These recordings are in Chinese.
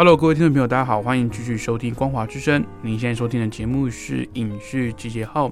Hello，各位听众朋友，大家好，欢迎继续收听《光华之声》。您现在收听的节目是《影视集结号》，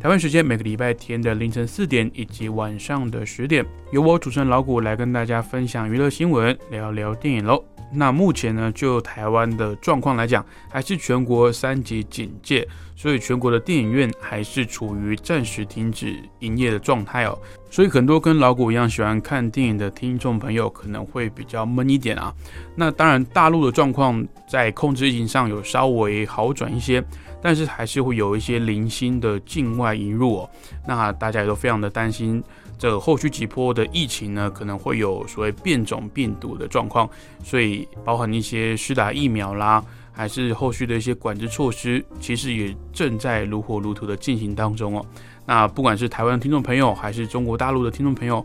台湾时间每个礼拜天的凌晨四点以及晚上的十点，由我主持人老谷来跟大家分享娱乐新闻，聊聊电影喽。那目前呢，就台湾的状况来讲，还是全国三级警戒，所以全国的电影院还是处于暂时停止营业的状态哦。所以很多跟老谷一样喜欢看电影的听众朋友可能会比较闷一点啊。那当然，大陆的状况在控制疫情上有稍微好转一些，但是还是会有一些零星的境外引入哦。那大家也都非常的担心。这后续几波的疫情呢，可能会有所谓变种病毒的状况，所以包含一些施打疫苗啦，还是后续的一些管制措施，其实也正在如火如荼的进行当中哦。那不管是台湾的听众朋友，还是中国大陆的听众朋友，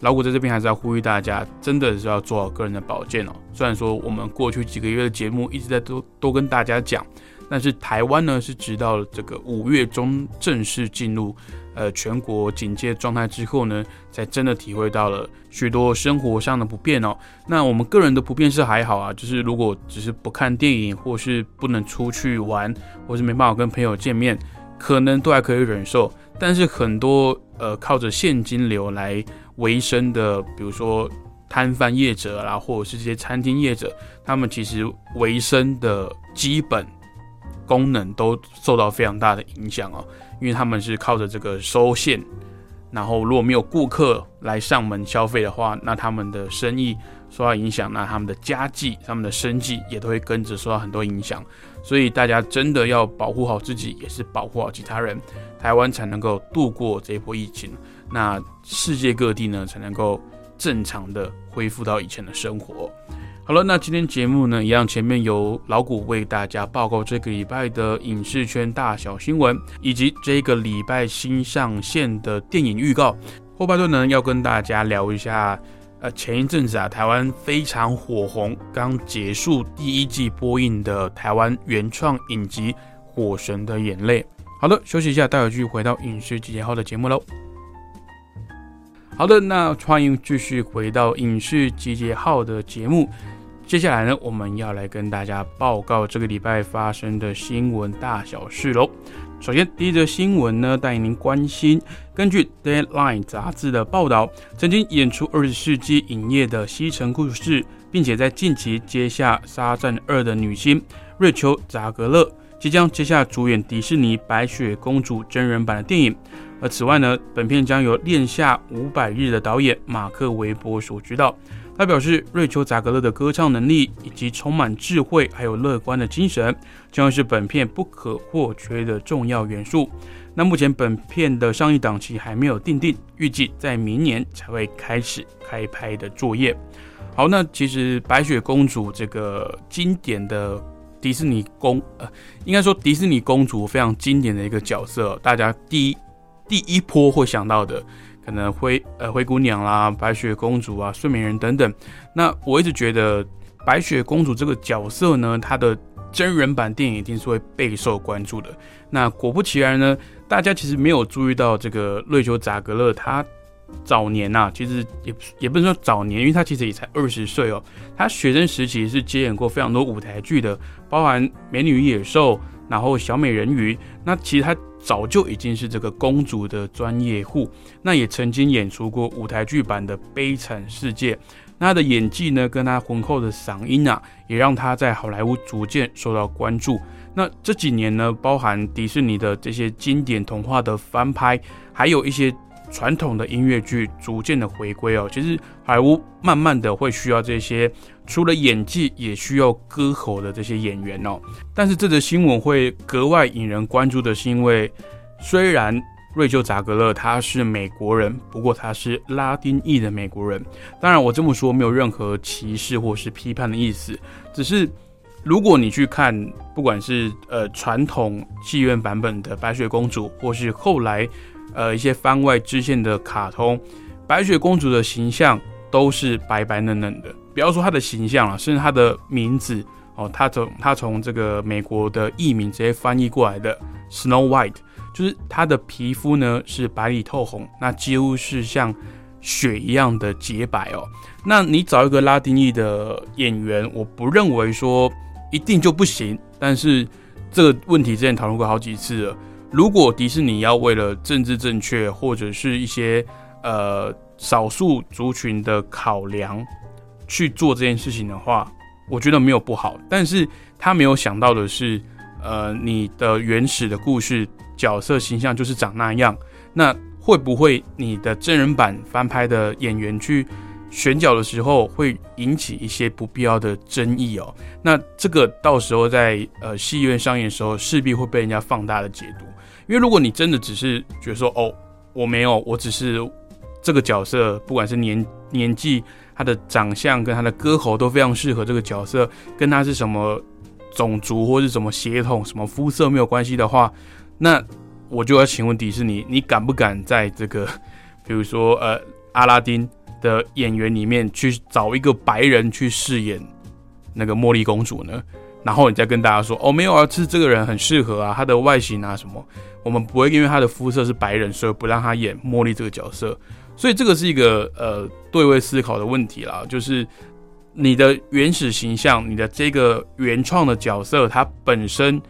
老谷在这边还是要呼吁大家，真的是要做好个人的保健哦。虽然说我们过去几个月的节目一直在都都跟大家讲，但是台湾呢是直到这个五月中正式进入。呃，全国警戒状态之后呢，才真的体会到了许多生活上的不便哦。那我们个人的不便是还好啊，就是如果只是不看电影，或是不能出去玩，或是没办法跟朋友见面，可能都还可以忍受。但是很多呃靠着现金流来维生的，比如说摊贩业者啦，或者是这些餐厅业者，他们其实维生的基本功能都受到非常大的影响哦。因为他们是靠着这个收线，然后如果没有顾客来上门消费的话，那他们的生意受到影响，那他们的家计、他们的生计也都会跟着受到很多影响。所以大家真的要保护好自己，也是保护好其他人，台湾才能够度过这一波疫情。那世界各地呢，才能够正常的恢复到以前的生活。好了，那今天节目呢，一样前面由老谷为大家报告这个礼拜的影视圈大小新闻，以及这个礼拜新上线的电影预告。后半段呢，要跟大家聊一下，呃，前一阵子啊，台湾非常火红，刚结束第一季播映的台湾原创影集《火神的眼泪》。好的，休息一下，待会继续回到影视集结号的节目喽。好的，那欢迎继续回到影视集结号的节目。接下来呢，我们要来跟大家报告这个礼拜发生的新闻大小事喽。首先，第一则新闻呢，带您关心。根据《Deadline》杂志的报道，曾经演出二十世纪影业的西城故事，并且在近期接下《沙赞二》的女星瑞秋·扎格勒，即将接下主演迪士尼《白雪公主》真人版的电影。而此外呢，本片将由《恋下五百日》的导演马克·韦伯所执导。他表示，瑞秋·扎格勒的歌唱能力以及充满智慧还有乐观的精神，将是本片不可或缺的重要元素。那目前本片的上映档期还没有定定，预计在明年才会开始开拍的作业。好，那其实白雪公主这个经典的迪士尼公，呃，应该说迪士尼公主非常经典的一个角色，大家第一第一波会想到的。可能灰呃灰姑娘啦、白雪公主啊、睡美人等等。那我一直觉得白雪公主这个角色呢，她的真人版电影一定是会备受关注的。那果不其然呢，大家其实没有注意到这个瑞秋·扎格勒，她早年呐，其实也也不能说早年，因为她其实也才二十岁哦。她学生时期是接演过非常多舞台剧的，包含《美女与野兽》，然后《小美人鱼》。那其实她。早就已经是这个公主的专业户，那也曾经演出过舞台剧版的《悲惨世界》。那他的演技呢，跟她浑厚的嗓音啊，也让她在好莱坞逐渐受到关注。那这几年呢，包含迪士尼的这些经典童话的翻拍，还有一些传统的音乐剧逐渐的回归哦。其实好莱坞慢慢的会需要这些除了演技也需要歌喉的这些演员哦。但是这则新闻会格外引人关注的是，因为虽然瑞秋·扎格勒他是美国人，不过他是拉丁裔的美国人。当然，我这么说没有任何歧视或是批判的意思，只是如果你去看，不管是呃传统戏院版本的白雪公主，或是后来呃一些番外支线的卡通，白雪公主的形象都是白白嫩嫩的。不要说她的形象了，甚至她的名字哦，她从她从这个美国的译名直接翻译过来的 Snow White。就是她的皮肤呢是白里透红，那几乎是像雪一样的洁白哦。那你找一个拉丁裔的演员，我不认为说一定就不行。但是这个问题之前讨论过好几次了。如果迪士尼要为了政治正确或者是一些呃少数族群的考量去做这件事情的话，我觉得没有不好。但是他没有想到的是，呃，你的原始的故事。角色形象就是长那样，那会不会你的真人版翻拍的演员去选角的时候会引起一些不必要的争议哦？那这个到时候在呃戏院上映的时候势必会被人家放大的解读，因为如果你真的只是觉得说哦我没有，我只是这个角色不管是年年纪、他的长相跟他的歌喉都非常适合这个角色，跟他是什么种族或是什么血统、什么肤色没有关系的话。那我就要请问迪士尼，你敢不敢在这个，比如说呃阿拉丁的演员里面去找一个白人去饰演那个茉莉公主呢？然后你再跟大家说，哦没有啊，是这个人很适合啊，他的外形啊什么，我们不会因为他的肤色是白人，所以不让他演茉莉这个角色。所以这个是一个呃对位思考的问题啦，就是你的原始形象，你的这个原创的角色，它本身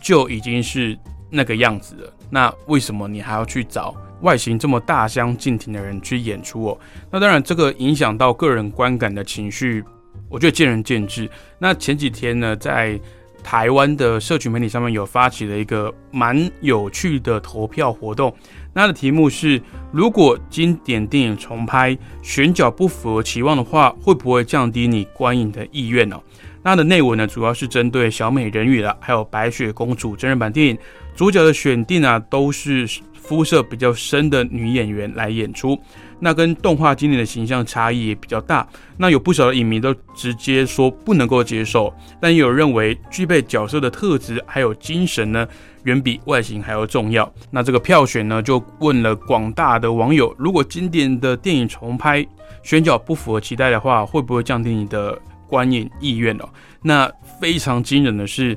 就已经是。那个样子了，那为什么你还要去找外形这么大相径庭的人去演出哦？那当然，这个影响到个人观感的情绪，我觉得见仁见智。那前几天呢，在台湾的社群媒体上面有发起了一个蛮有趣的投票活动，那的题目是：如果经典电影重拍选角不符合期望的话，会不会降低你观影的意愿呢？那的内文呢，主要是针对小美人鱼的，还有白雪公主真人版电影主角的选定啊，都是肤色比较深的女演员来演出。那跟动画经典的形象差异也比较大。那有不少的影迷都直接说不能够接受，但也有认为具备角色的特质还有精神呢，远比外形还要重要。那这个票选呢，就问了广大的网友，如果经典的电影重拍选角不符合期待的话，会不会降低你的？观影意愿哦，那非常惊人的是，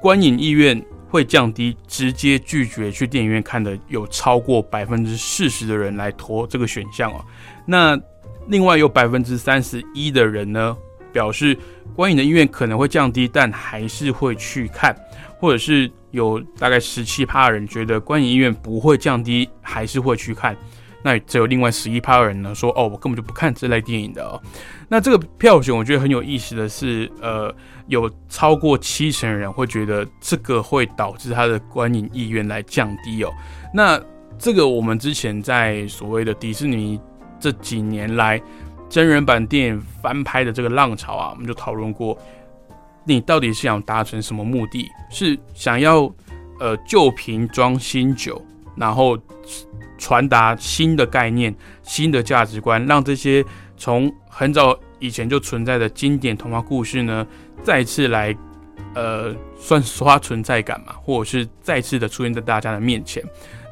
观影意愿会降低，直接拒绝去电影院看的有超过百分之四十的人来投这个选项哦。那另外有百分之三十一的人呢，表示观影的意愿可能会降低，但还是会去看，或者是有大概十七趴人觉得观影意愿不会降低，还是会去看。那只有另外十一趴的人呢说，哦，我根本就不看这类电影的哦。那这个票选我觉得很有意思的是，呃，有超过七成人会觉得这个会导致他的观影意愿来降低哦。那这个我们之前在所谓的迪士尼这几年来真人版电影翻拍的这个浪潮啊，我们就讨论过，你到底是想达成什么目的？是想要呃旧瓶装新酒，然后。传达新的概念、新的价值观，让这些从很早以前就存在的经典童话故事呢，再次来，呃，算刷存在感嘛，或者是再次的出现在大家的面前。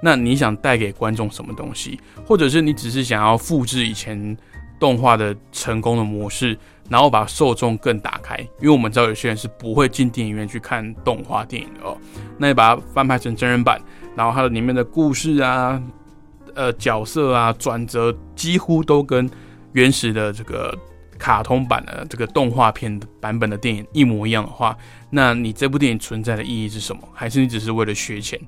那你想带给观众什么东西？或者是你只是想要复制以前动画的成功的模式，然后把受众更打开？因为我们知道有些人是不会进电影院去看动画电影的哦。那你把它翻拍成真人版，然后它的里面的故事啊。呃，角色啊，转折几乎都跟原始的这个卡通版的这个动画片版本的电影一模一样的话，那你这部电影存在的意义是什么？还是你只是为了削钱？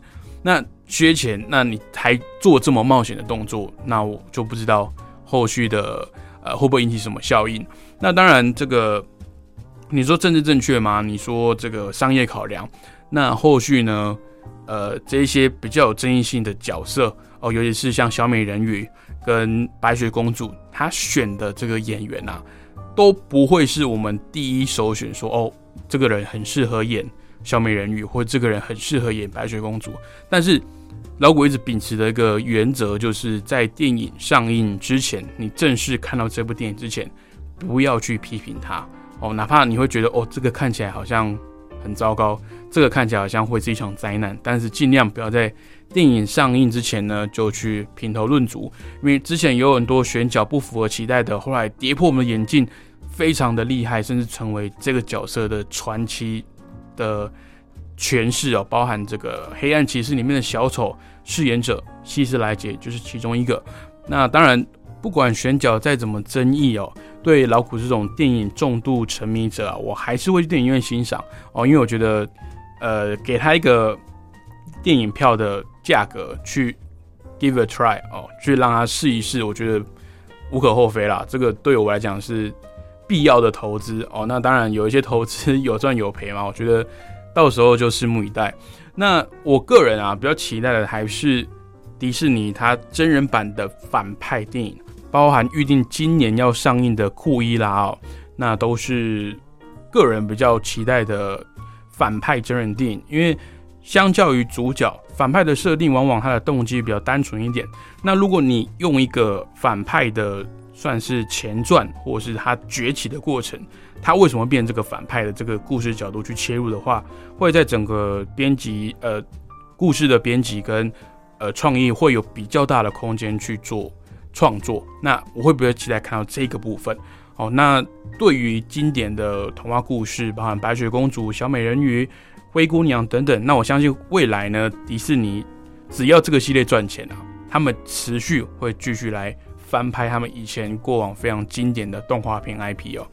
那削钱，那你还做这么冒险的动作，那我就不知道后续的呃会不会引起什么效应。那当然，这个你说政治正确吗？你说这个商业考量，那后续呢？呃，这一些比较有争议性的角色。哦，尤其是像小美人鱼跟白雪公主，她选的这个演员啊，都不会是我们第一首选。说哦，这个人很适合演小美人鱼，或者这个人很适合演白雪公主。但是老谷一直秉持的一个原则，就是在电影上映之前，你正式看到这部电影之前，不要去批评它哦，哪怕你会觉得哦，这个看起来好像很糟糕，这个看起来好像会是一场灾难，但是尽量不要在电影上映之前呢就去评头论足，因为之前有很多选角不符合期待的，后来跌破我们的眼镜，非常的厉害，甚至成为这个角色的传奇的。诠释哦，包含这个《黑暗骑士》里面的小丑饰演者希斯莱杰就是其中一个。那当然，不管选角再怎么争议哦，对老虎这种电影重度沉迷者啊，我还是会去电影院欣赏哦，因为我觉得，呃，给他一个电影票的价格去 give a try 哦，去让他试一试，我觉得无可厚非啦。这个对我来讲是必要的投资哦。那当然有一些投资有赚有赔嘛，我觉得。到时候就拭目以待。那我个人啊，比较期待的还是迪士尼它真人版的反派电影，包含预定今年要上映的库伊拉哦，那都是个人比较期待的反派真人电影。因为相较于主角，反派的设定往往他的动机比较单纯一点。那如果你用一个反派的算是前传，或是他崛起的过程。他为什么变这个反派的这个故事角度去切入的话，会在整个编辑呃故事的编辑跟呃创意会有比较大的空间去做创作。那我会不会期待看到这个部分？哦，那对于经典的童话故事，包含白雪公主、小美人鱼、灰姑娘等等，那我相信未来呢，迪士尼只要这个系列赚钱啊，他们持续会继续来翻拍他们以前过往非常经典的动画片 IP 哦。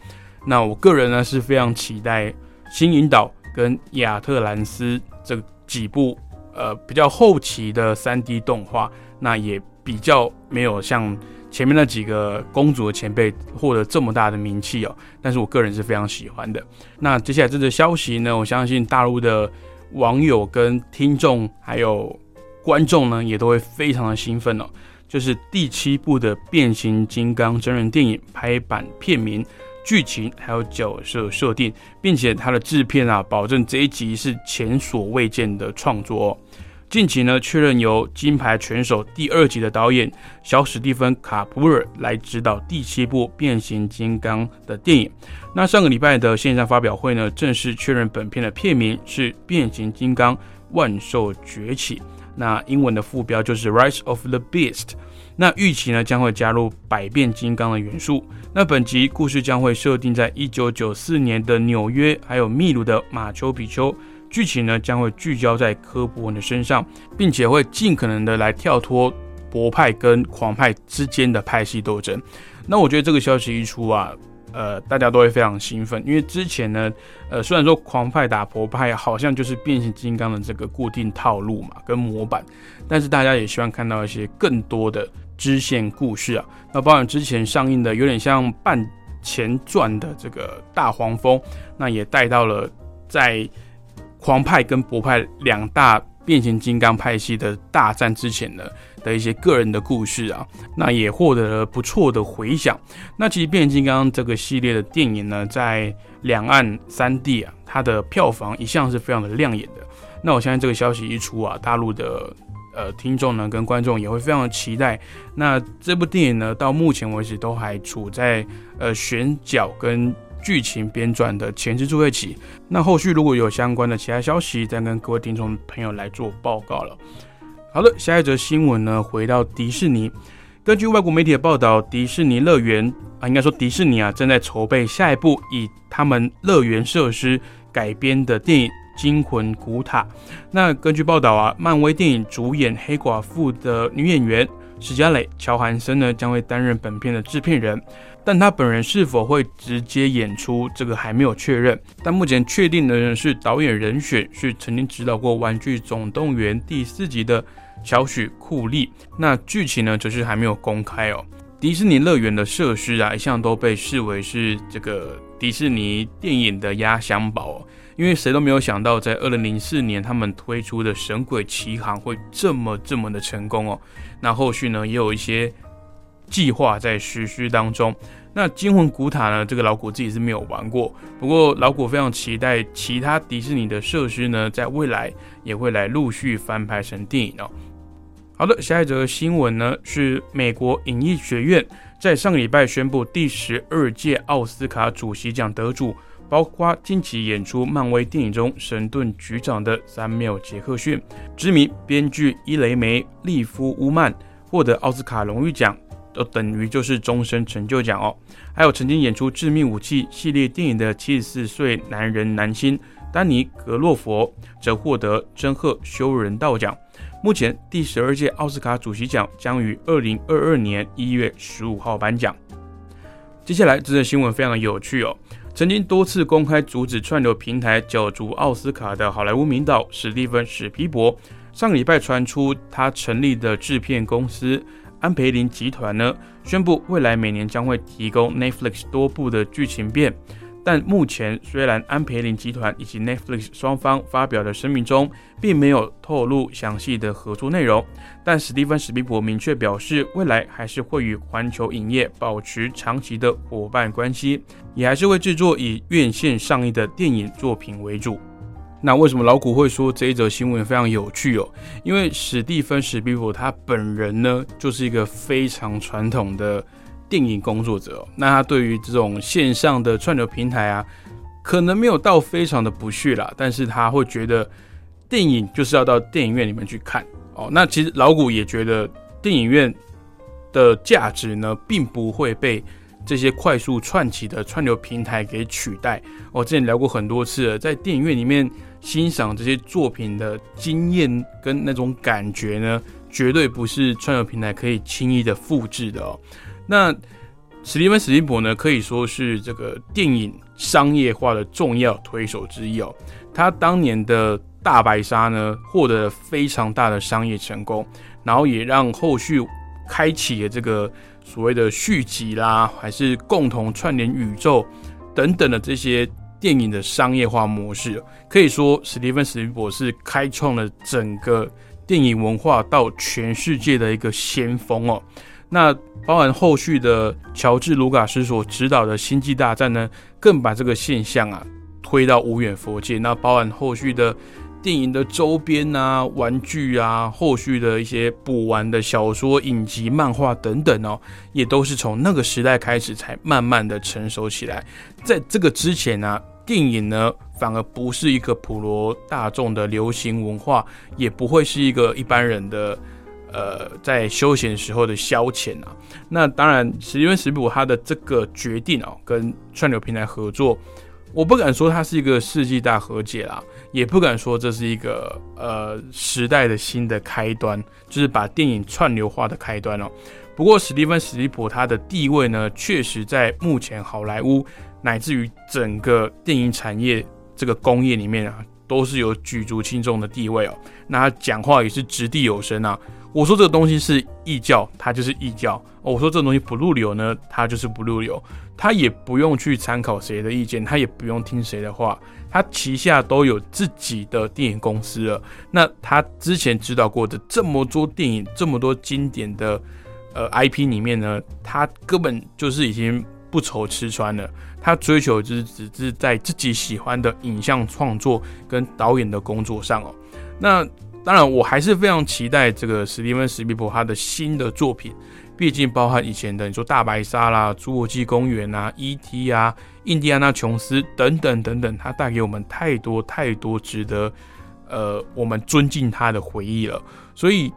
那我个人呢是非常期待新引导跟亚特兰斯这几部呃比较后期的三 D 动画，那也比较没有像前面那几个公主的前辈获得这么大的名气哦。但是我个人是非常喜欢的。那接下来这个消息呢，我相信大陆的网友跟听众还有观众呢也都会非常的兴奋哦，就是第七部的变形金刚真人电影拍版片名。剧情还有角色设定，并且它的制片啊，保证这一集是前所未见的创作哦。近期呢，确认由《金牌拳手》第二集的导演小史蒂芬·卡普尔来指导第七部《变形金刚》的电影。那上个礼拜的线上发表会呢，正式确认本片的片名是《变形金刚：万兽崛起》，那英文的副标就是《Rise of the Beast》。那预期呢将会加入百变金刚的元素。那本集故事将会设定在一九九四年的纽约，还有秘鲁的马丘比丘。剧情呢将会聚焦在科博文的身上，并且会尽可能的来跳脱博派跟狂派之间的派系斗争。那我觉得这个消息一出啊，呃，大家都会非常兴奋，因为之前呢，呃，虽然说狂派打博派好像就是变形金刚的这个固定套路嘛，跟模板，但是大家也希望看到一些更多的。支线故事啊，那包含之前上映的有点像半前传的这个大黄蜂，那也带到了在狂派跟博派两大变形金刚派系的大战之前呢的一些个人的故事啊，那也获得了不错的回响。那其实变形金刚这个系列的电影呢，在两岸三地啊，它的票房一向是非常的亮眼的。那我相信这个消息一出啊，大陆的。呃，听众呢跟观众也会非常的期待。那这部电影呢，到目前为止都还处在呃选角跟剧情编撰的前置作业期。那后续如果有相关的其他消息，再跟各位听众朋友来做报告了。好的，下一则新闻呢，回到迪士尼。根据外国媒体的报道，迪士尼乐园啊，应该说迪士尼啊，正在筹备下一部以他们乐园设施改编的电影。惊魂古塔。那根据报道啊，漫威电影主演黑寡妇的女演员史嘉蕾·乔韩森呢，将会担任本片的制片人。但他本人是否会直接演出，这个还没有确认。但目前确定的人是导演人选是曾经指导过《玩具总动员》第四集的小许·库利。那剧情呢，则是还没有公开哦。迪士尼乐园的设施啊，一向都被视为是这个迪士尼电影的压箱宝。因为谁都没有想到，在二零零四年他们推出的《神鬼奇航》会这么这么的成功哦。那后续呢，也有一些计划在实施当中。那《惊魂古塔》呢，这个老古自己是没有玩过，不过老古非常期待其他迪士尼的设施呢，在未来也会来陆续翻拍成电影哦。好的，下一则新闻呢是美国影艺学院在上个礼拜宣布第十二届奥斯卡主席奖得主，包括近期演出漫威电影中神盾局长的三缪杰克逊、知名编剧伊雷梅利夫乌曼获得奥斯卡荣誉奖，都等于就是终身成就奖哦。还有曾经演出《致命武器》系列电影的七十四岁男人男星丹尼格洛佛，则获得真赫修人道奖。目前第十二届奥斯卡主席奖将于二零二二年一月十五号颁奖。接下来这则新闻非常的有趣哦，曾经多次公开阻止串流平台角逐奥斯卡的好莱坞名导史蒂芬史皮伯，上个礼拜传出他成立的制片公司安培林集团呢，宣布未来每年将会提供 Netflix 多部的剧情片。但目前，虽然安培林集团以及 Netflix 双方发表的声明中，并没有透露详细的合作内容，但史蒂芬史蒂伯明确表示，未来还是会与环球影业保持长期的伙伴关系，也还是会制作以院线上映的电影作品为主。那为什么老古会说这一则新闻非常有趣哦？因为史蒂芬史皮伯他本人呢，就是一个非常传统的。电影工作者，那他对于这种线上的串流平台啊，可能没有到非常的不屑啦，但是他会觉得电影就是要到电影院里面去看哦。那其实老古也觉得电影院的价值呢，并不会被这些快速串起的串流平台给取代。我之前聊过很多次了，在电影院里面欣赏这些作品的经验跟那种感觉呢，绝对不是串流平台可以轻易的复制的哦。那史蒂芬史蒂伯呢，可以说是这个电影商业化的重要推手之一哦。他当年的大白鲨呢，获得了非常大的商业成功，然后也让后续开启了这个所谓的续集啦，还是共同串联宇宙等等的这些电影的商业化模式。可以说，史蒂芬史蒂博是开创了整个电影文化到全世界的一个先锋哦。那包含后续的乔治·卢卡斯所指导的《星际大战》呢，更把这个现象啊推到无远佛界。那包含后续的电影的周边啊、玩具啊、后续的一些补完的小说、影集、漫画等等哦，也都是从那个时代开始才慢慢的成熟起来。在这个之前呢，电影呢反而不是一个普罗大众的流行文化，也不会是一个一般人的。呃，在休闲时候的消遣啊，那当然，史蒂芬史普他的这个决定哦，跟串流平台合作，我不敢说它是一个世纪大和解啦，也不敢说这是一个呃时代的新的开端，就是把电影串流化的开端哦。不过，史蒂芬史蒂普他的地位呢，确实在目前好莱坞乃至于整个电影产业这个工业里面啊，都是有举足轻重的地位哦。那他讲话也是掷地有声啊。我说这个东西是异教，它就是异教。我说这个东西不入流呢，它就是不入流。他也不用去参考谁的意见，他也不用听谁的话。他旗下都有自己的电影公司了。那他之前指导过的这么多电影，这么多经典的呃 IP 里面呢，他根本就是已经不愁吃穿了。他追求就是只是在自己喜欢的影像创作跟导演的工作上哦。那。当然，我还是非常期待这个史蒂芬史皮伯他的新的作品，毕竟包含以前的你说大白鲨啦、侏罗纪公园啊、E.T. 啊、印第安纳琼斯等等等等，他带给我们太多太多值得呃我们尊敬他的回忆了。所以，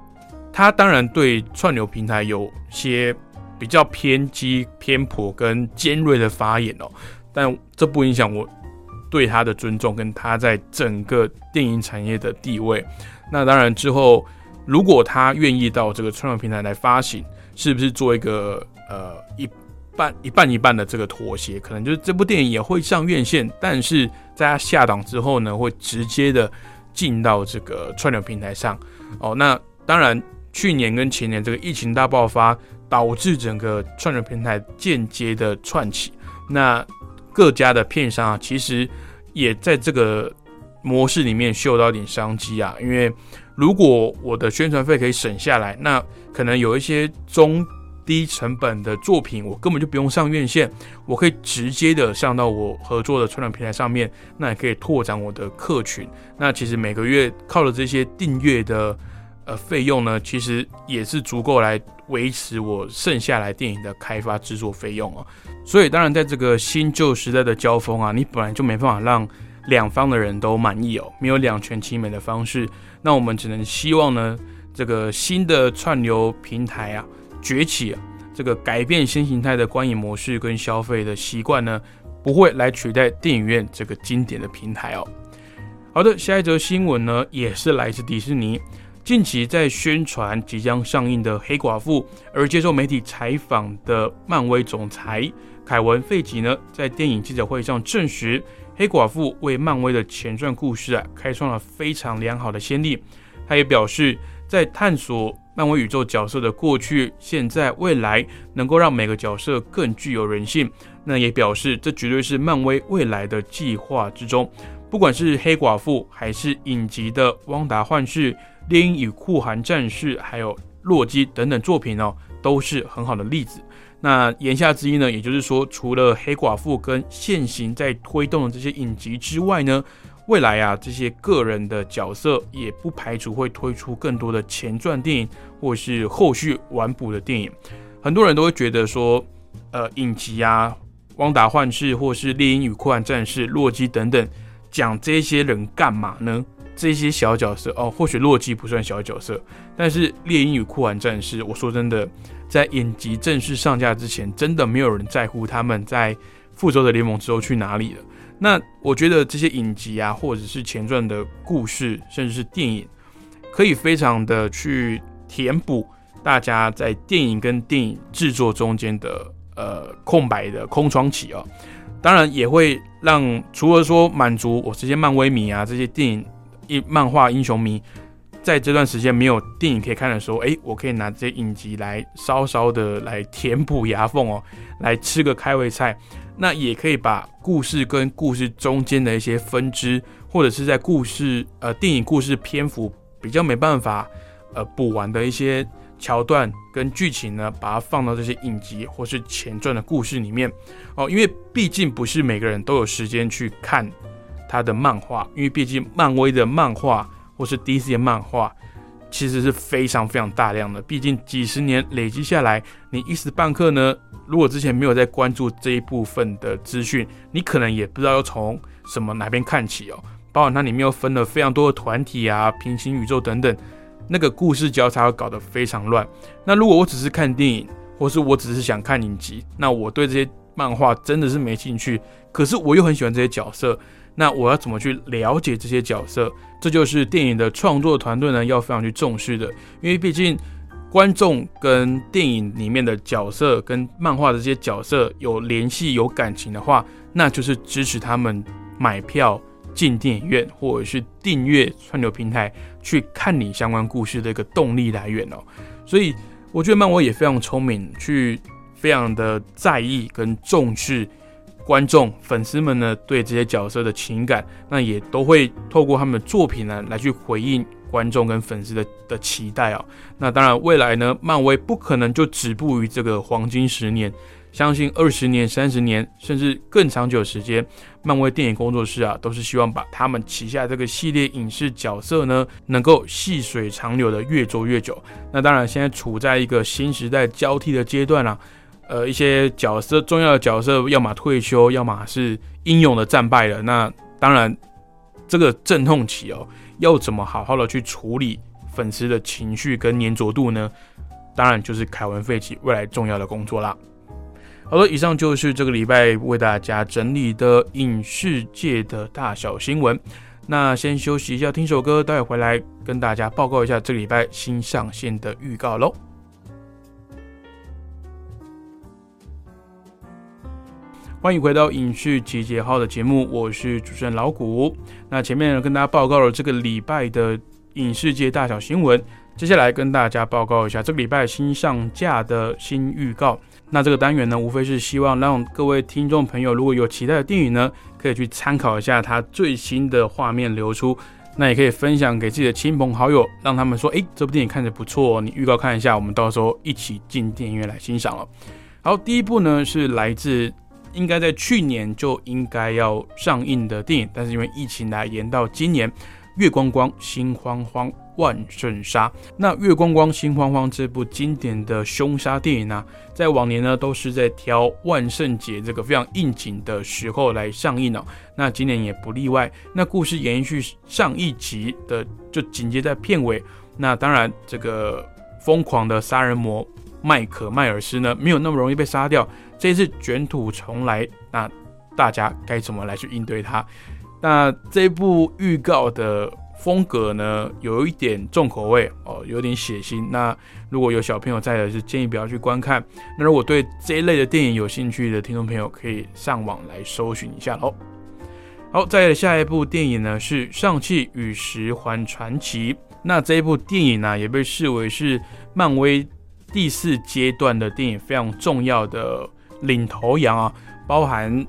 他当然对串流平台有些比较偏激、偏颇跟尖锐的发言哦，但这不影响我对他的尊重跟他在整个电影产业的地位。那当然，之后如果他愿意到这个串流平台来发行，是不是做一个呃一半一半一半的这个妥协？可能就是这部电影也会上院线，但是在他下档之后呢，会直接的进到这个串流平台上。哦，那当然，去年跟前年这个疫情大爆发，导致整个串流平台间接的串起。那各家的片商啊，其实也在这个。模式里面嗅到一点商机啊，因为如果我的宣传费可以省下来，那可能有一些中低成本的作品，我根本就不用上院线，我可以直接的上到我合作的传统平台上面，那也可以拓展我的客群。那其实每个月靠着这些订阅的呃费用呢，其实也是足够来维持我剩下来电影的开发制作费用哦。所以当然在这个新旧时代的交锋啊，你本来就没办法让两方的人都满意哦，没有两全其美的方式。那我们只能希望呢，这个新的串流平台啊崛起啊，这个改变新形态的观影模式跟消费的习惯呢，不会来取代电影院这个经典的平台哦。好的，下一则新闻呢，也是来自迪士尼。近期在宣传即将上映的《黑寡妇》，而接受媒体采访的漫威总裁凯文·费吉呢，在电影记者会上证实，《黑寡妇》为漫威的前传故事啊，开创了非常良好的先例。他也表示，在探索漫威宇宙角色的过去、现在、未来，能够让每个角色更具有人性。那也表示，这绝对是漫威未来的计划之中。不管是黑寡妇，还是影集的汪达幻视。猎鹰与酷寒战士，还有洛基等等作品哦，都是很好的例子。那言下之意呢，也就是说，除了黑寡妇跟现行在推动的这些影集之外呢，未来啊，这些个人的角色也不排除会推出更多的前传电影，或是后续完补的电影。很多人都会觉得说，呃，影集啊，汪达幻视，或是猎鹰与酷寒战士、洛基等等，讲这些人干嘛呢？这些小角色哦，或许洛基不算小角色，但是猎鹰与酷寒战士，我说真的，在影集正式上架之前，真的没有人在乎他们在复仇者联盟之后去哪里了。那我觉得这些影集啊，或者是前传的故事，甚至是电影，可以非常的去填补大家在电影跟电影制作中间的呃空白的空窗期啊。当然也会让除了说满足我这些漫威迷啊，这些电影。一漫画英雄迷，在这段时间没有电影可以看的时候，哎，我可以拿这些影集来稍稍的来填补牙缝哦，来吃个开胃菜。那也可以把故事跟故事中间的一些分支，或者是在故事呃电影故事篇幅比较没办法呃补完的一些桥段跟剧情呢，把它放到这些影集或是前传的故事里面哦，因为毕竟不是每个人都有时间去看。他的漫画，因为毕竟漫威的漫画或是 DC 的漫画，其实是非常非常大量的。毕竟几十年累积下来，你一时半刻呢，如果之前没有在关注这一部分的资讯，你可能也不知道要从什么哪边看起哦。包括它里面又分了非常多的团体啊、平行宇宙等等，那个故事交叉搞得非常乱。那如果我只是看电影，或是我只是想看影集，那我对这些漫画真的是没兴趣。可是我又很喜欢这些角色。那我要怎么去了解这些角色？这就是电影的创作团队呢要非常去重视的，因为毕竟观众跟电影里面的角色跟漫画的这些角色有联系、有感情的话，那就是支持他们买票进电影院或者是订阅串流平台去看你相关故事的一个动力来源哦。所以我觉得漫威也非常聪明，去非常的在意跟重视。观众、粉丝们呢，对这些角色的情感，那也都会透过他们的作品呢，来去回应观众跟粉丝的的期待啊。那当然，未来呢，漫威不可能就止步于这个黄金十年，相信二十年、三十年，甚至更长久的时间，漫威电影工作室啊，都是希望把他们旗下这个系列影视角色呢，能够细水长流的越做越久。那当然，现在处在一个新时代交替的阶段啊。呃，一些角色重要的角色，要么退休，要么是英勇的战败了。那当然，这个阵痛期哦，要怎么好好的去处理粉丝的情绪跟粘着度呢？当然就是凯文·费奇未来重要的工作啦。好了，以上就是这个礼拜为大家整理的影视界的大小新闻。那先休息一下，听首歌，待会回来跟大家报告一下这个礼拜新上线的预告喽。欢迎回到影视集结号的节目，我是主持人老谷。那前面跟大家报告了这个礼拜的影视界大小新闻，接下来跟大家报告一下这个礼拜新上架的新预告。那这个单元呢，无非是希望让各位听众朋友，如果有期待的电影呢，可以去参考一下它最新的画面流出，那也可以分享给自己的亲朋好友，让他们说，诶，这部电影看着不错，你预告看一下，我们到时候一起进电影院来欣赏了。好，第一部呢是来自。应该在去年就应该要上映的电影，但是因为疫情来延到今年，《月光光心慌慌》万圣杀》。那《月光光心慌慌》这部经典的凶杀电影呢，在往年呢都是在挑万圣节这个非常应景的时候来上映哦。那今年也不例外。那故事延续上一集的，就紧接在片尾。那当然，这个疯狂的杀人魔麦克迈尔斯呢，没有那么容易被杀掉。这一次卷土重来，那大家该怎么来去应对它？那这部预告的风格呢，有一点重口味哦，有点血腥。那如果有小朋友在的，是建议不要去观看。那如果对这一类的电影有兴趣的听众朋友，可以上网来搜寻一下喽。好，再下一部电影呢是《上汽与十环传奇》。那这一部电影呢，也被视为是漫威第四阶段的电影非常重要的领头羊啊，包含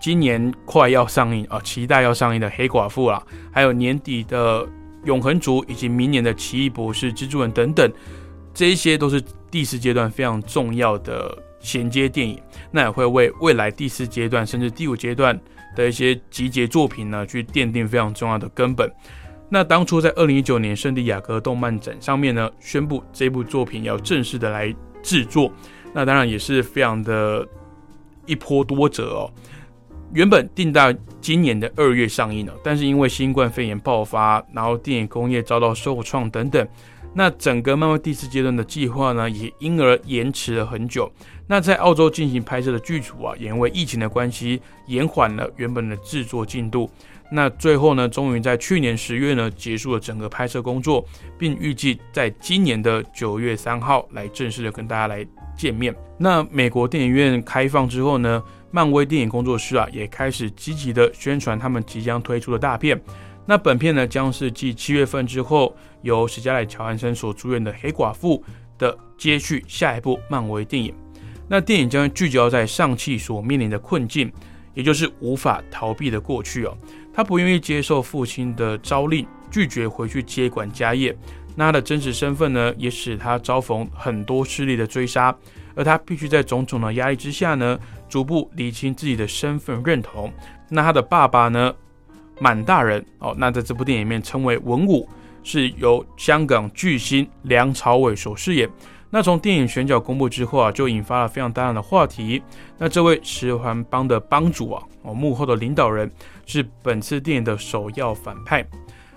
今年快要上映啊，期待要上映的黑寡妇啦，还有年底的永恒族，以及明年的奇异博士、蜘蛛人等等，这些都是第四阶段非常重要的衔接电影，那也会为未来第四阶段甚至第五阶段的一些集结作品呢，去奠定非常重要的根本。那当初在二零一九年圣地亚哥动漫展上面呢，宣布这部作品要正式的来制作，那当然也是非常的一波多折哦。原本定在今年的二月上映了，但是因为新冠肺炎爆发，然后电影工业遭到受创等等，那整个漫威第四阶段的计划呢，也因而延迟了很久。那在澳洲进行拍摄的剧组啊，也因为疫情的关系，延缓了原本的制作进度。那最后呢，终于在去年十月呢结束了整个拍摄工作，并预计在今年的九月三号来正式的跟大家来见面。那美国电影院开放之后呢，漫威电影工作室啊也开始积极的宣传他们即将推出的大片。那本片呢将是继七月份之后由史嘉蕾·乔安森所主演的《黑寡妇》的接续下一部漫威电影。那电影将聚焦在上汽所面临的困境，也就是无法逃避的过去哦。他不愿意接受父亲的诏令，拒绝回去接管家业。那他的真实身份呢，也使他遭逢很多势力的追杀，而他必须在种种的压力之下呢，逐步理清自己的身份认同。那他的爸爸呢，满大人哦，那在这部电影里面称为文武，是由香港巨星梁朝伟所饰演。那从电影选角公布之后啊，就引发了非常大量的话题。那这位十环帮的帮主啊，哦，幕后的领导人是本次电影的首要反派。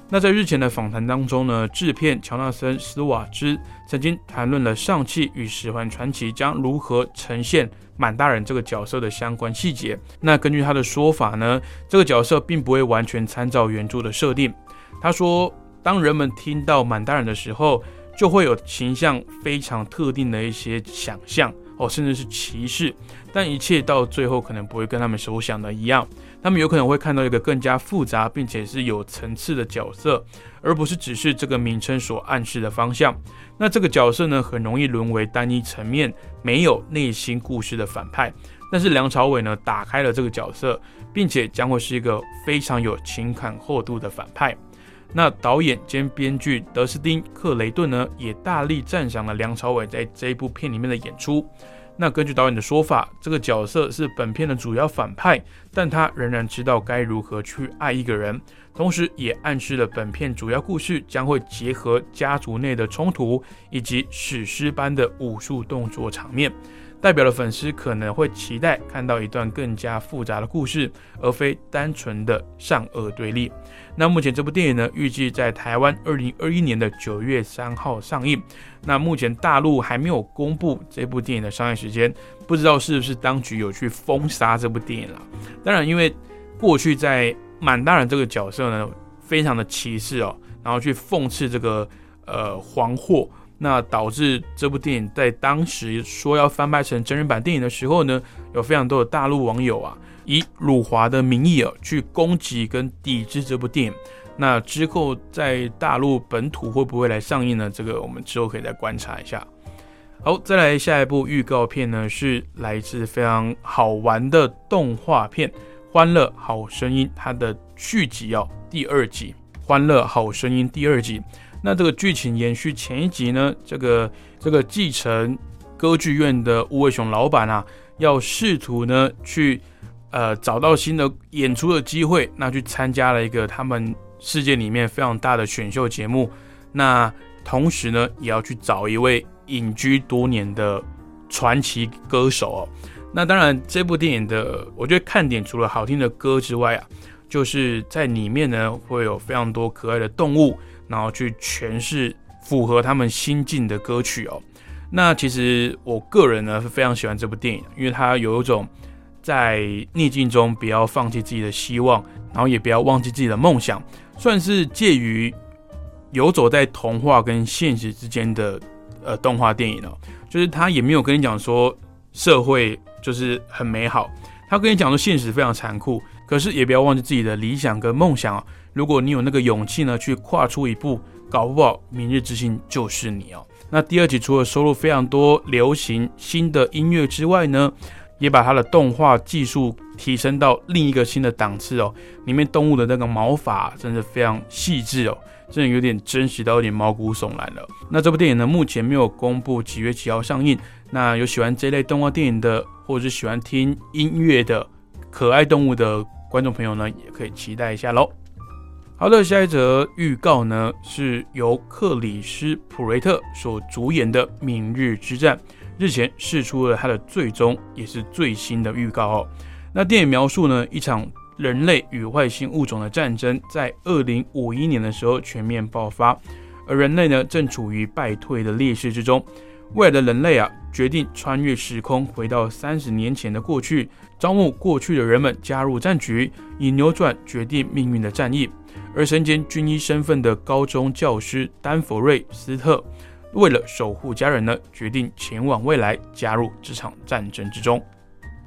那在日前的访谈当中呢，制片乔纳森·斯瓦兹曾经谈论了上汽与十环传奇将如何呈现满大人这个角色的相关细节。那根据他的说法呢，这个角色并不会完全参照原著的设定。他说，当人们听到满大人的时候，就会有形象非常特定的一些想象哦，甚至是歧视，但一切到最后可能不会跟他们所想的一样，他们有可能会看到一个更加复杂并且是有层次的角色，而不是只是这个名称所暗示的方向。那这个角色呢，很容易沦为单一层面、没有内心故事的反派。但是梁朝伟呢，打开了这个角色，并且将会是一个非常有情感厚度的反派。那导演兼编剧德斯汀·克雷顿呢，也大力赞赏了梁朝伟在这一部片里面的演出。那根据导演的说法，这个角色是本片的主要反派，但他仍然知道该如何去爱一个人，同时也暗示了本片主要故事将会结合家族内的冲突以及史诗般的武术动作场面。代表了粉丝可能会期待看到一段更加复杂的故事，而非单纯的善恶对立。那目前这部电影呢，预计在台湾二零二一年的九月三号上映。那目前大陆还没有公布这部电影的上映时间，不知道是不是当局有去封杀这部电影了。当然，因为过去在满大人这个角色呢，非常的歧视哦，然后去讽刺这个呃黄祸。那导致这部电影在当时说要翻拍成真人版电影的时候呢，有非常多的大陆网友啊，以辱华的名义啊去攻击跟抵制这部电影。那之后在大陆本土会不会来上映呢？这个我们之后可以再观察一下。好，再来下一部预告片呢，是来自非常好玩的动画片《欢乐好声音》它的续集哦，第二集《欢乐好声音》第二集。那这个剧情延续前一集呢？这个这个继承歌剧院的吴伟雄老板啊，要试图呢去呃找到新的演出的机会，那去参加了一个他们世界里面非常大的选秀节目。那同时呢，也要去找一位隐居多年的传奇歌手哦。那当然，这部电影的我觉得看点除了好听的歌之外啊，就是在里面呢会有非常多可爱的动物，然后去诠释符合他们心境的歌曲哦。那其实我个人呢是非常喜欢这部电影，因为它有一种在逆境中不要放弃自己的希望，然后也不要忘记自己的梦想，算是介于游走在童话跟现实之间的呃动画电影哦。就是他也没有跟你讲说社会。就是很美好，他跟你讲说现实非常残酷，可是也不要忘记自己的理想跟梦想哦。如果你有那个勇气呢，去跨出一步，搞不好明日之星就是你哦。那第二集除了收录非常多流行新的音乐之外呢，也把它的动画技术提升到另一个新的档次哦。里面动物的那个毛发真的非常细致哦，真的有点真实到有点毛骨悚然了。那这部电影呢，目前没有公布几月几号上映。那有喜欢这类动画电影的？或者是喜欢听音乐的可爱动物的观众朋友呢，也可以期待一下喽。好的，下一则预告呢，是由克里斯普瑞特所主演的《明日之战》，日前释出了他的最终也是最新的预告哦。那电影描述呢，一场人类与外星物种的战争，在二零五一年的时候全面爆发，而人类呢，正处于败退的劣势之中。未来的人类啊，决定穿越时空，回到三十年前的过去，招募过去的人们加入战局，以扭转决定命运的战役。而身兼军医身份的高中教师丹佛瑞斯特，为了守护家人呢，决定前往未来，加入这场战争之中。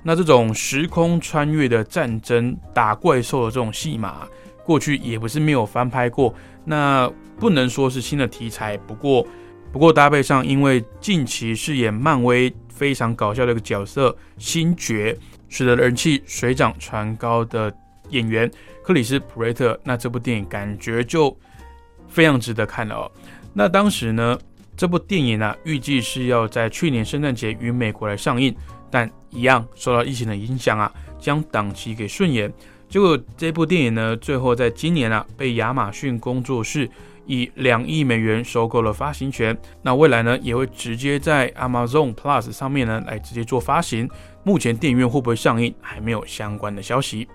那这种时空穿越的战争、打怪兽的这种戏码，过去也不是没有翻拍过。那不能说是新的题材，不过。不过搭配上，因为近期饰演漫威非常搞笑的一个角色星爵，使得人气水涨船高的演员克里斯普瑞特，那这部电影感觉就非常值得看了哦。那当时呢，这部电影呢预计是要在去年圣诞节于美国来上映，但一样受到疫情的影响啊，将档期给顺延。结果这部电影呢，最后在今年啊被亚马逊工作室。以两亿美元收购了发行权，那未来呢也会直接在 Amazon Plus 上面呢来直接做发行。目前电影院会不会上映还没有相关的消息。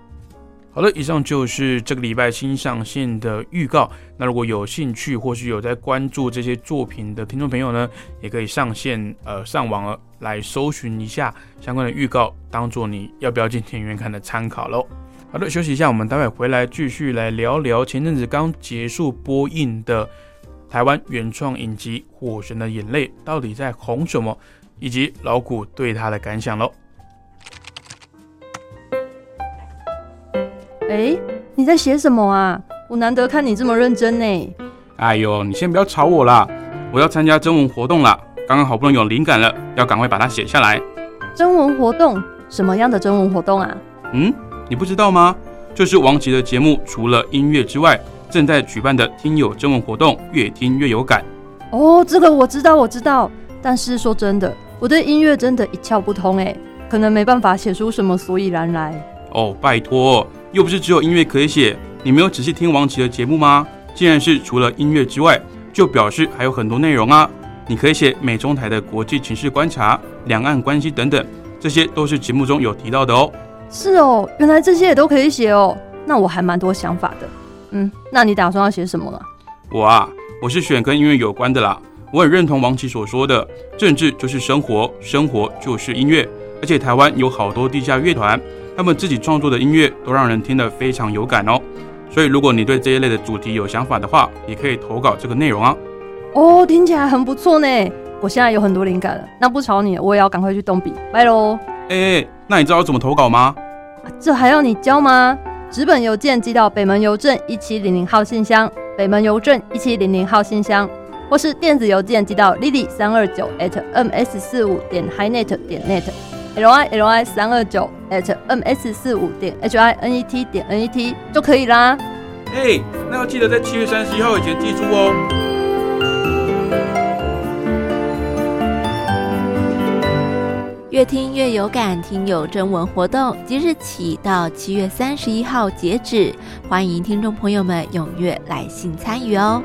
好了，以上就是这个礼拜新上线的预告。那如果有兴趣或是有在关注这些作品的听众朋友呢，也可以上线呃上网来搜寻一下相关的预告，当做你要不要进电影院看的参考喽。好的，休息一下，我们待会回来继续来聊聊前阵子刚结束播映的台湾原创影集《火神的眼泪》到底在红什么，以及老谷对他的感想喽。哎，你在写什么啊？我难得看你这么认真呢。哎呦，你先不要吵我啦，我要参加征文活动了，刚刚好不容易有灵感了，要赶快把它写下来。征文活动？什么样的征文活动啊？嗯？你不知道吗？就是王琦的节目，除了音乐之外，正在举办的听友征文活动，越听越有感。哦，这个我知道，我知道。但是说真的，我对音乐真的一窍不通哎，可能没办法写出什么所以然来。哦，拜托，又不是只有音乐可以写。你没有仔细听王琦的节目吗？既然是除了音乐之外，就表示还有很多内容啊。你可以写美中台的国际情势观察、两岸关系等等，这些都是节目中有提到的哦。是哦，原来这些也都可以写哦。那我还蛮多想法的。嗯，那你打算要写什么呢？我啊，我是选跟音乐有关的啦。我很认同王琦所说的，政治就是生活，生活就是音乐。而且台湾有好多地下乐团，他们自己创作的音乐都让人听得非常有感哦。所以如果你对这一类的主题有想法的话，也可以投稿这个内容啊。哦，听起来很不错呢。我现在有很多灵感了。那不吵你，我也要赶快去动笔。拜喽。哎，那你知道怎么投稿吗？这还要你教吗？纸本邮件寄到北门邮政一七零零号信箱，北门邮政一七零零号信箱，或是电子邮件寄到 lily 三二九 at ms 四五点 hinet 点 net，l i l i 三二九 at ms 四五点 h i n e t 点 n e t 就可以啦。哎，那要记得在七月三十一号以前寄出哦。越听越有感，听友征文活动即日起到七月三十一号截止，欢迎听众朋友们踊跃来信参与哦。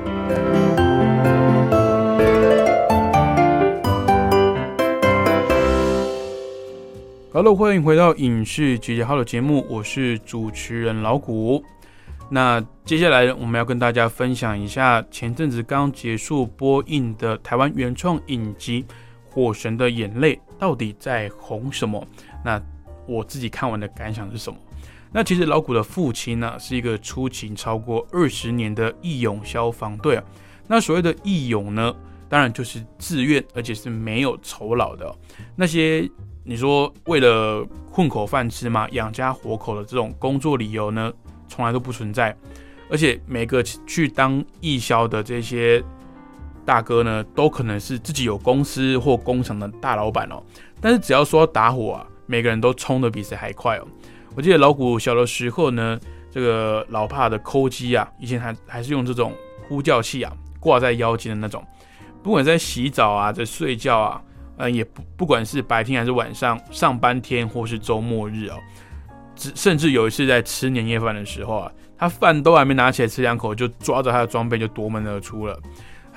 Hello，欢迎回到影视集结号的节目，我是主持人老谷。那接下来我们要跟大家分享一下前阵子刚结束播映的台湾原创影集《火神的眼泪》。到底在红什么？那我自己看完的感想是什么？那其实老谷的父亲呢，是一个出勤超过二十年的义勇消防队啊。那所谓的义勇呢，当然就是自愿，而且是没有酬劳的。那些你说为了混口饭吃嘛，养家活口的这种工作理由呢，从来都不存在。而且每个去当义消的这些大哥呢，都可能是自己有公司或工厂的大老板哦。但是只要说打火啊，每个人都冲得比谁还快哦。我记得老古小的时候呢，这个老帕的抠机啊，以前还还是用这种呼叫器啊，挂在腰间的那种。不管在洗澡啊，在睡觉啊，嗯，也不不管是白天还是晚上，上班天或是周末日哦，只甚至有一次在吃年夜饭的时候啊，他饭都还没拿起来吃两口，就抓着他的装备就夺门而出了。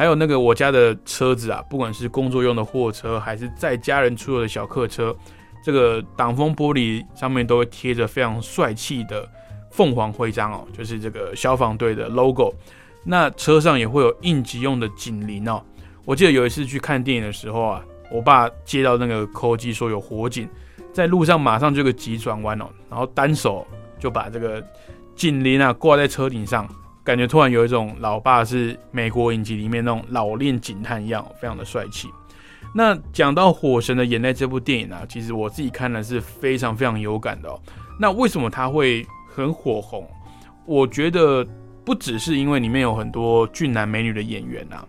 还有那个我家的车子啊，不管是工作用的货车，还是载家人出游的小客车。这个挡风玻璃上面都会贴着非常帅气的凤凰徽章哦，就是这个消防队的 logo。那车上也会有应急用的警铃哦。我记得有一次去看电影的时候啊，我爸接到那个扣机说有火警，在路上马上就个急转弯哦，然后单手就把这个警铃啊挂在车顶上，感觉突然有一种老爸是美国影集里面那种老练警探一样，非常的帅气。那讲到《火神的眼泪》这部电影啊，其实我自己看的是非常非常有感的哦。那为什么它会很火红？我觉得不只是因为里面有很多俊男美女的演员啊，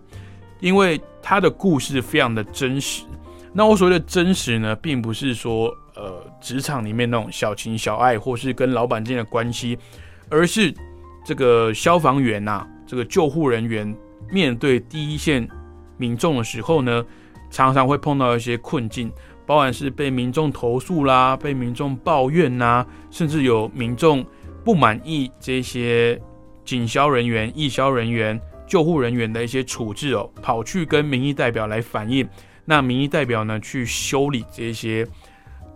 因为它的故事非常的真实。那我所谓的真实呢，并不是说呃职场里面那种小情小爱，或是跟老板之间的关系，而是这个消防员呐，这个救护人员面对第一线民众的时候呢。常常会碰到一些困境，包含是被民众投诉啦，被民众抱怨呐，甚至有民众不满意这些警消人员、义消人员、救护人员的一些处置哦，跑去跟民意代表来反映。那民意代表呢，去修理这些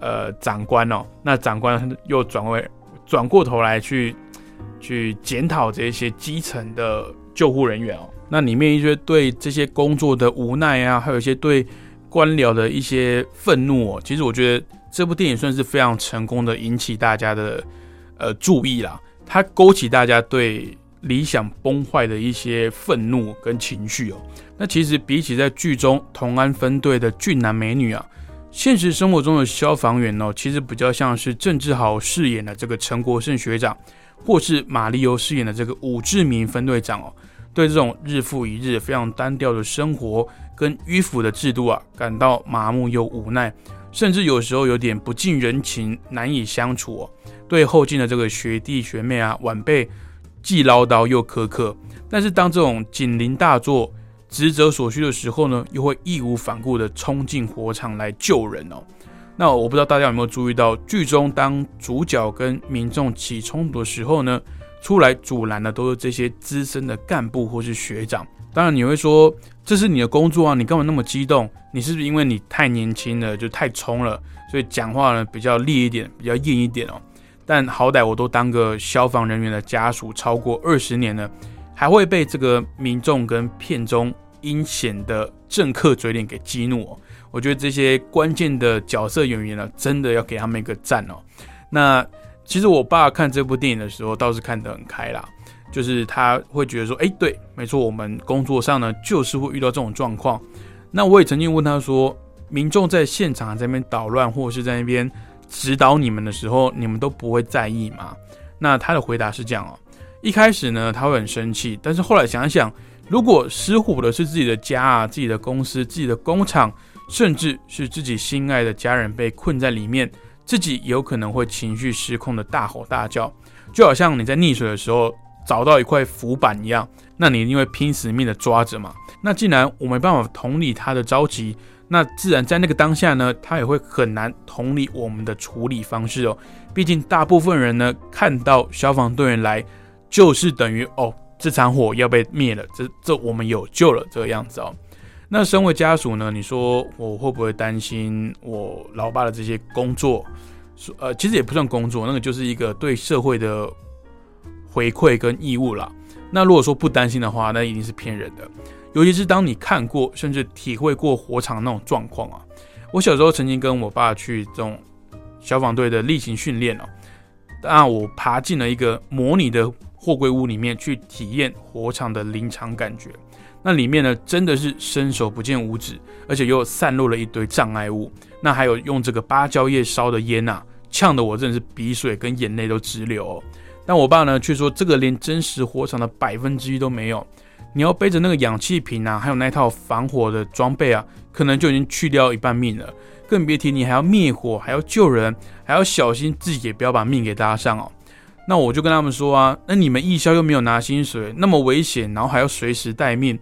呃长官哦，那长官又转为转过头来去去检讨这些基层的救护人员哦。那里面一些对这些工作的无奈啊，还有一些对官僚的一些愤怒哦，其实我觉得这部电影算是非常成功的引起大家的呃注意啦。它勾起大家对理想崩坏的一些愤怒跟情绪哦。那其实比起在剧中同安分队的俊男美女啊，现实生活中的消防员哦，其实比较像是郑志豪饰演的这个陈国胜学长，或是马丽欧饰演的这个武志明分队长哦。对这种日复一日非常单调的生活跟迂腐的制度啊，感到麻木又无奈，甚至有时候有点不近人情，难以相处哦。对后进的这个学弟学妹啊，晚辈既唠叨又苛刻，但是当这种警铃大作、职责所需的时候呢，又会义无反顾地冲进火场来救人哦。那我不知道大家有没有注意到，剧中当主角跟民众起冲突的时候呢？出来阻拦的都是这些资深的干部或是学长。当然你会说这是你的工作啊，你干嘛那么激动？你是不是因为你太年轻了，就太冲了，所以讲话呢比较烈一点，比较硬一点哦？但好歹我都当个消防人员的家属超过二十年了，还会被这个民众跟片中阴险的政客嘴脸给激怒哦。我觉得这些关键的角色演员呢，真的要给他们一个赞哦。那。其实我爸看这部电影的时候倒是看得很开啦，就是他会觉得说，哎，对，没错，我们工作上呢就是会遇到这种状况。那我也曾经问他说，民众在现场在那边捣乱或者是在那边指导你们的时候，你们都不会在意吗？那他的回答是这样哦，一开始呢他会很生气，但是后来想想，如果失火的是自己的家啊、自己的公司、自己的工厂，甚至是自己心爱的家人被困在里面。自己有可能会情绪失控的大吼大叫，就好像你在溺水的时候找到一块浮板一样，那你因为拼死命的抓着嘛。那既然我没办法同理他的着急，那自然在那个当下呢，他也会很难同理我们的处理方式哦。毕竟大部分人呢看到消防队员来，就是等于哦这场火要被灭了，这这我们有救了这个样子哦。那身为家属呢，你说我会不会担心我老爸的这些工作？呃，其实也不算工作，那个就是一个对社会的回馈跟义务啦。那如果说不担心的话，那一定是骗人的。尤其是当你看过甚至体会过火场那种状况啊，我小时候曾经跟我爸去这种消防队的例行训练哦，那我爬进了一个模拟的货柜屋里面去体验火场的临场感觉。那里面呢，真的是伸手不见五指，而且又散落了一堆障碍物。那还有用这个芭蕉叶烧的烟呐，呛得我真的是鼻水跟眼泪都直流。但我爸呢，却说这个连真实火场的百分之一都没有。你要背着那个氧气瓶啊，还有那套防火的装备啊，可能就已经去掉一半命了。更别提你还要灭火，还要救人，还要小心自己也不要把命给搭上哦。那我就跟他们说啊，那你们义消又没有拿薪水，那么危险，然后还要随时待命，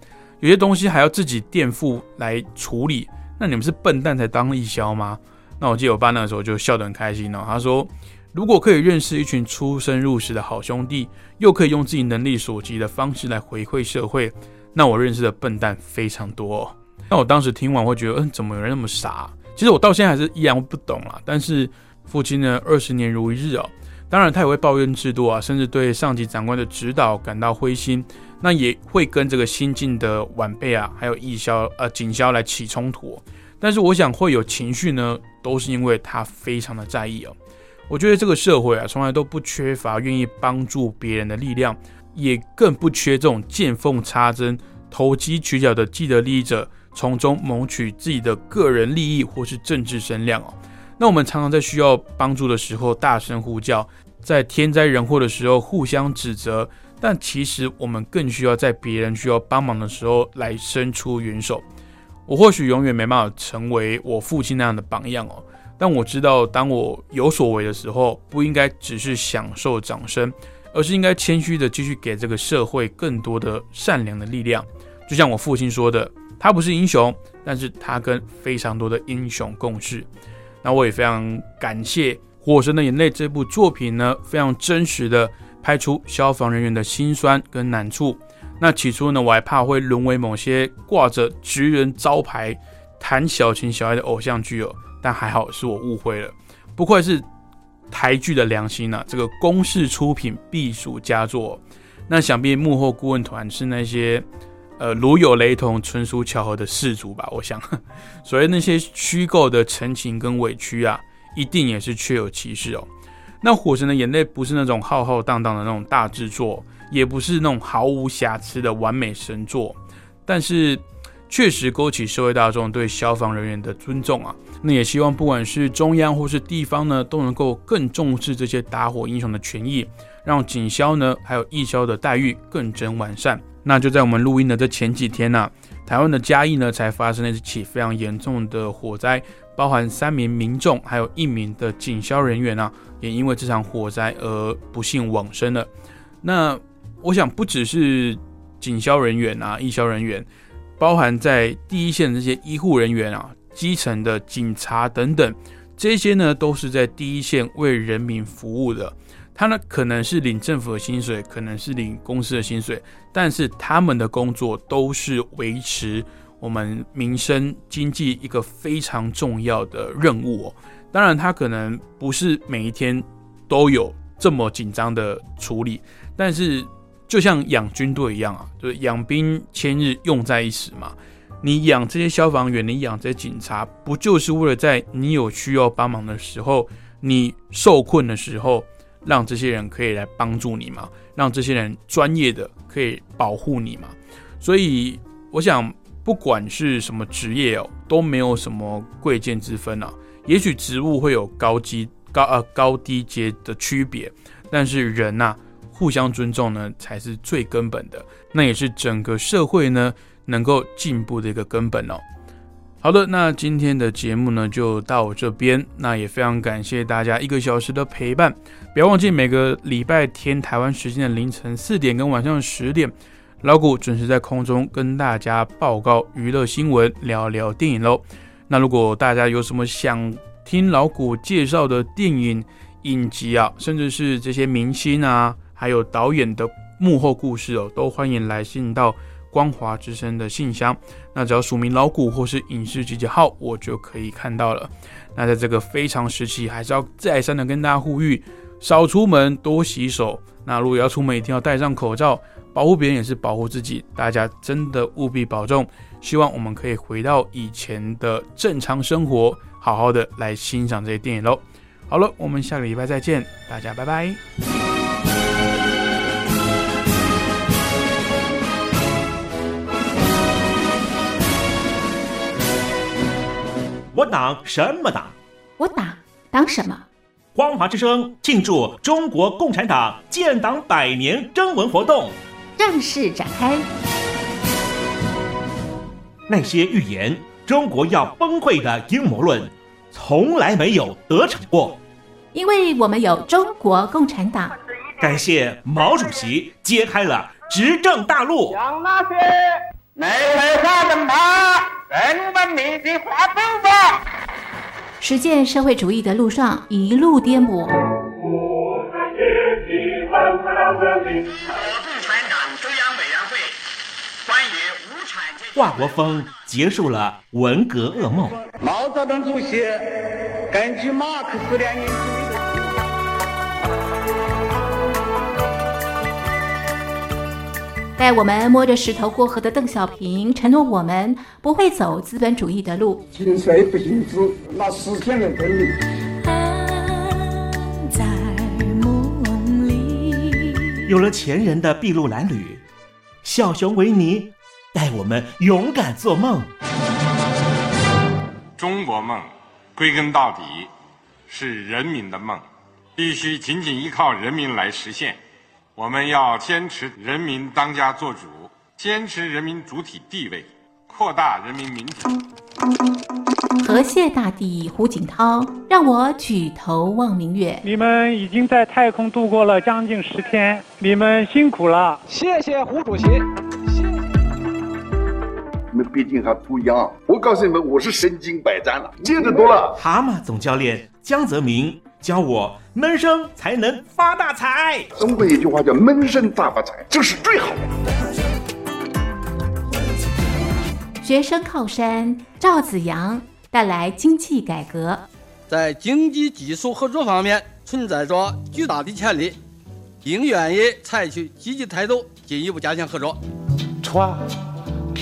有些东西还要自己垫付来处理。那你们是笨蛋才当义消吗？那我记得我爸那个时候就笑得很开心哦。他说，如果可以认识一群出生入死的好兄弟，又可以用自己能力所及的方式来回馈社会，那我认识的笨蛋非常多。哦那我当时听完会觉得，嗯，怎么有人那么傻？其实我到现在还是依然不懂啦。但是父亲呢，二十年如一日哦。当然他也会抱怨制度啊，甚至对上级长官的指导感到灰心。那也会跟这个新进的晚辈啊，还有义消呃警消来起冲突，但是我想会有情绪呢，都是因为他非常的在意哦。我觉得这个社会啊，从来都不缺乏愿意帮助别人的力量，也更不缺这种见缝插针、投机取巧的既得利益者，从中谋取自己的个人利益或是政治声量哦。那我们常常在需要帮助的时候大声呼叫，在天灾人祸的时候互相指责。但其实我们更需要在别人需要帮忙的时候来伸出援手。我或许永远没办法成为我父亲那样的榜样哦，但我知道，当我有所为的时候，不应该只是享受掌声，而是应该谦虚的继续给这个社会更多的善良的力量。就像我父亲说的，他不是英雄，但是他跟非常多的英雄共事。那我也非常感谢《火神的眼泪》这部作品呢，非常真实的。拍出消防人员的辛酸跟难处。那起初呢，我还怕会沦为某些挂着职人招牌、谈小情小爱的偶像剧哦。但还好是我误会了，不愧是台剧的良心啊！这个公式出品必属佳作。那想必幕后顾问团是那些呃如有雷同、纯属巧合的事主吧？我想，所以那些虚构的陈情跟委屈啊，一定也是确有其事哦。那《火神的眼泪》不是那种浩浩荡荡的那种大制作，也不是那种毫无瑕疵的完美神作，但是确实勾起社会大众对消防人员的尊重啊。那也希望不管是中央或是地方呢，都能够更重视这些打火英雄的权益，让警消呢还有义消的待遇更臻完善。那就在我们录音的这前几天呢，台湾的嘉义呢才发生了一起非常严重的火灾。包含三名民众，还有一名的警消人员啊，也因为这场火灾而不幸往生了。那我想，不只是警消人员啊，义消人员，包含在第一线的这些医护人员啊，基层的警察等等，这些呢，都是在第一线为人民服务的。他呢，可能是领政府的薪水，可能是领公司的薪水，但是他们的工作都是维持。我们民生经济一个非常重要的任务哦，当然他可能不是每一天都有这么紧张的处理，但是就像养军队一样啊，就是养兵千日，用在一时嘛。你养这些消防员，你养这些警察，不就是为了在你有需要帮忙的时候，你受困的时候，让这些人可以来帮助你嘛？让这些人专业的可以保护你嘛？所以我想。不管是什么职业哦，都没有什么贵贱之分啊。也许植物会有高级高呃高低阶的区别，但是人呐，互相尊重呢，才是最根本的。那也是整个社会呢能够进步的一个根本哦。好的，那今天的节目呢就到这边。那也非常感谢大家一个小时的陪伴。不要忘记每个礼拜天台湾时间的凌晨四点跟晚上十点。老谷准时在空中跟大家报告娱乐新闻，聊聊电影喽。那如果大家有什么想听老谷介绍的电影影集啊，甚至是这些明星啊，还有导演的幕后故事哦，都欢迎来信到光华之声的信箱，那只要署名老谷或是影视集结号，我就可以看到了。那在这个非常时期，还是要再三的跟大家呼吁，少出门，多洗手。那如果要出门，一定要戴上口罩，保护别人也是保护自己。大家真的务必保重。希望我们可以回到以前的正常生活，好好的来欣赏这些电影喽。好了，我们下个礼拜再见，大家拜拜。我党什么党？我党党什么？光华之声庆祝中国共产党建党百年征文活动正式展开。那些预言中国要崩溃的阴谋论，从来没有得逞过，因为我们有中国共产党。感谢毛主席揭开了执政大路。向那些没文化的马更文明的滑步吧。实践社会主义的路上一路颠簸。共产党中央委员会关于无产阶级华国锋结束了文革噩梦。毛泽东主席根据马克思列宁主义的。带我们摸着石头过河的邓小平承诺我们不会走资本主义的路。行衰不行止，那实现了真理。在梦里。有了前人的筚路蓝缕，小熊维尼带我们勇敢做梦。中国梦，归根到底是人民的梦，必须紧紧依靠人民来实现。我们要坚持人民当家作主，坚持人民主体地位，扩大人民民主。河蟹大帝胡锦涛让我举头望明月。你们已经在太空度过了将近十天，你们辛苦了。谢谢胡主席。你们毕竟还不一样。我告诉你们，我是身经百战了，见得多了。蛤蟆总教练江泽民教我闷声才能发大财。中国有一句话叫“闷声大发财”，这是最好的。学生靠山赵子阳带来经济改革。在经济技术合作方面存在着巨大的潜力，应愿意采取积极态度，进一步加强合作。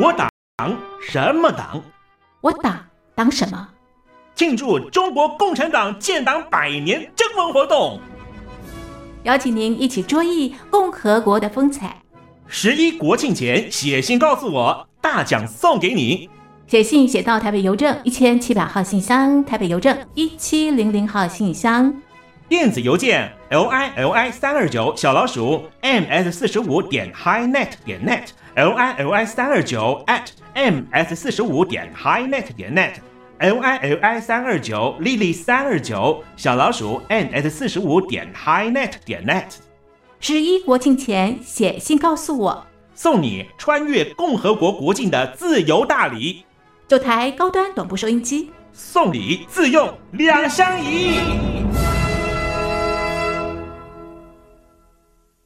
我党什么党？我党党什么？庆祝中国共产党建党百年征文活动，邀请您一起追忆共和国的风采。十一国庆前写信告诉我，大奖送给你。写信写到台北邮政一千七百号信箱，台北邮政一七零零号信箱。电子邮件 l i l i 三二九小老鼠 m s 四十五点 highnet 点 net l i l i 三二九 at m s 四十五点 highnet 点 net l i l i 三二九 lily 三二九小老鼠 m s 四十五点 highnet 点 net。十一国庆前写信告诉我，送你穿越共和国国境的自由大礼，九台高端短波收音机，送礼自用两相宜。